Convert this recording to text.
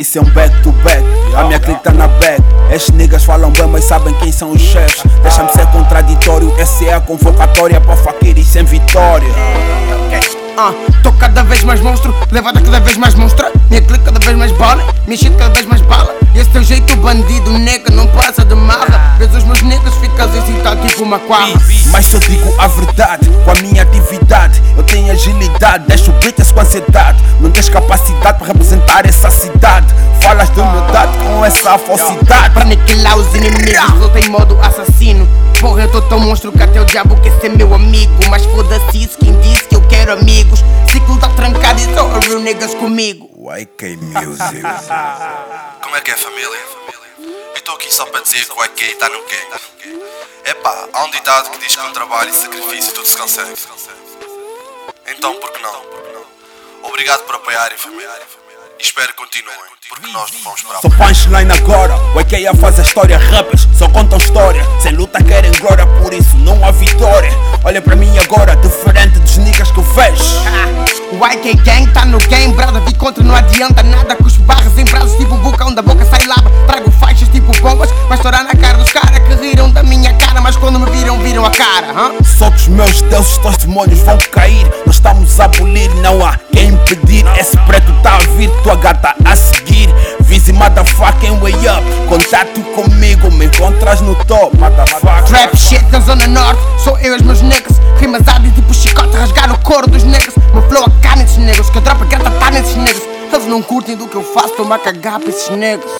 Isso é um back to back. A minha clique tá na back. Estes niggas falam bem, mas sabem quem são os chefes. Deixa-me ser contraditório. Essa é a convocatória para faquiri sem vitória. Ah, tô cada vez mais monstro, levada cada vez mais monstra. Minha clique cada vez mais bala, minha shit cada vez mais bala. E esse teu jeito bandido, nega, não passa de marra. Vês os meus negros, ficas excitado tipo uma quadra. Mas se eu digo a verdade, com a minha tenho agilidade, deixo britas com ansiedade. Não tens capacidade para representar essa cidade. Falas de humildade com essa falsidade. Pra aniquilar os inimigos, eu tenho modo assassino. Porra, eu tô tão monstro que até o diabo quer ser meu amigo. Mas foda-se isso, quem disse que eu quero amigos? Ciclo tá trancado e só real niggas comigo. YK Music. Como é que é família? Eu estou aqui só para dizer que o IK está no game. Epá, há um ditado que diz que com trabalho e sacrifício tudo se consegue. Então, por que não? Obrigado por apoiarem, família. E espero que continuem, porque nós não vamos parar. Só punchline agora, o YK a faz a história rappers, só contam história. Sem luta querem glória, por isso não há vitória. Olha para mim agora, diferente dos niggas que eu vejo. O YK Gang tá no game, brada, vi contra, não adianta nada. Com os barros em braços, tipo bucão da boca sai lava. Trago faixas tipo bombas, vai estourar na cara dos caras que riram da minha cara. Mas quando me viram, viram a cara, hã? Só que os meus deuses, teus demônios vão cair. Nós a abolir, não há impedir. Esse preto tá a vir, tua gata a seguir. Visi motherfucking way up. Contato comigo, me encontras no top, motherfucker. Trap shit na zona norte, sou eu e os meus negros. Rimas áudio tipo chicote, rasgar o couro dos negros. Meu flow a cá nesses negros, que eu dropo grata tá nesses negros. Eles não curtem do que eu faço, tô-me a cagar pra esses negros.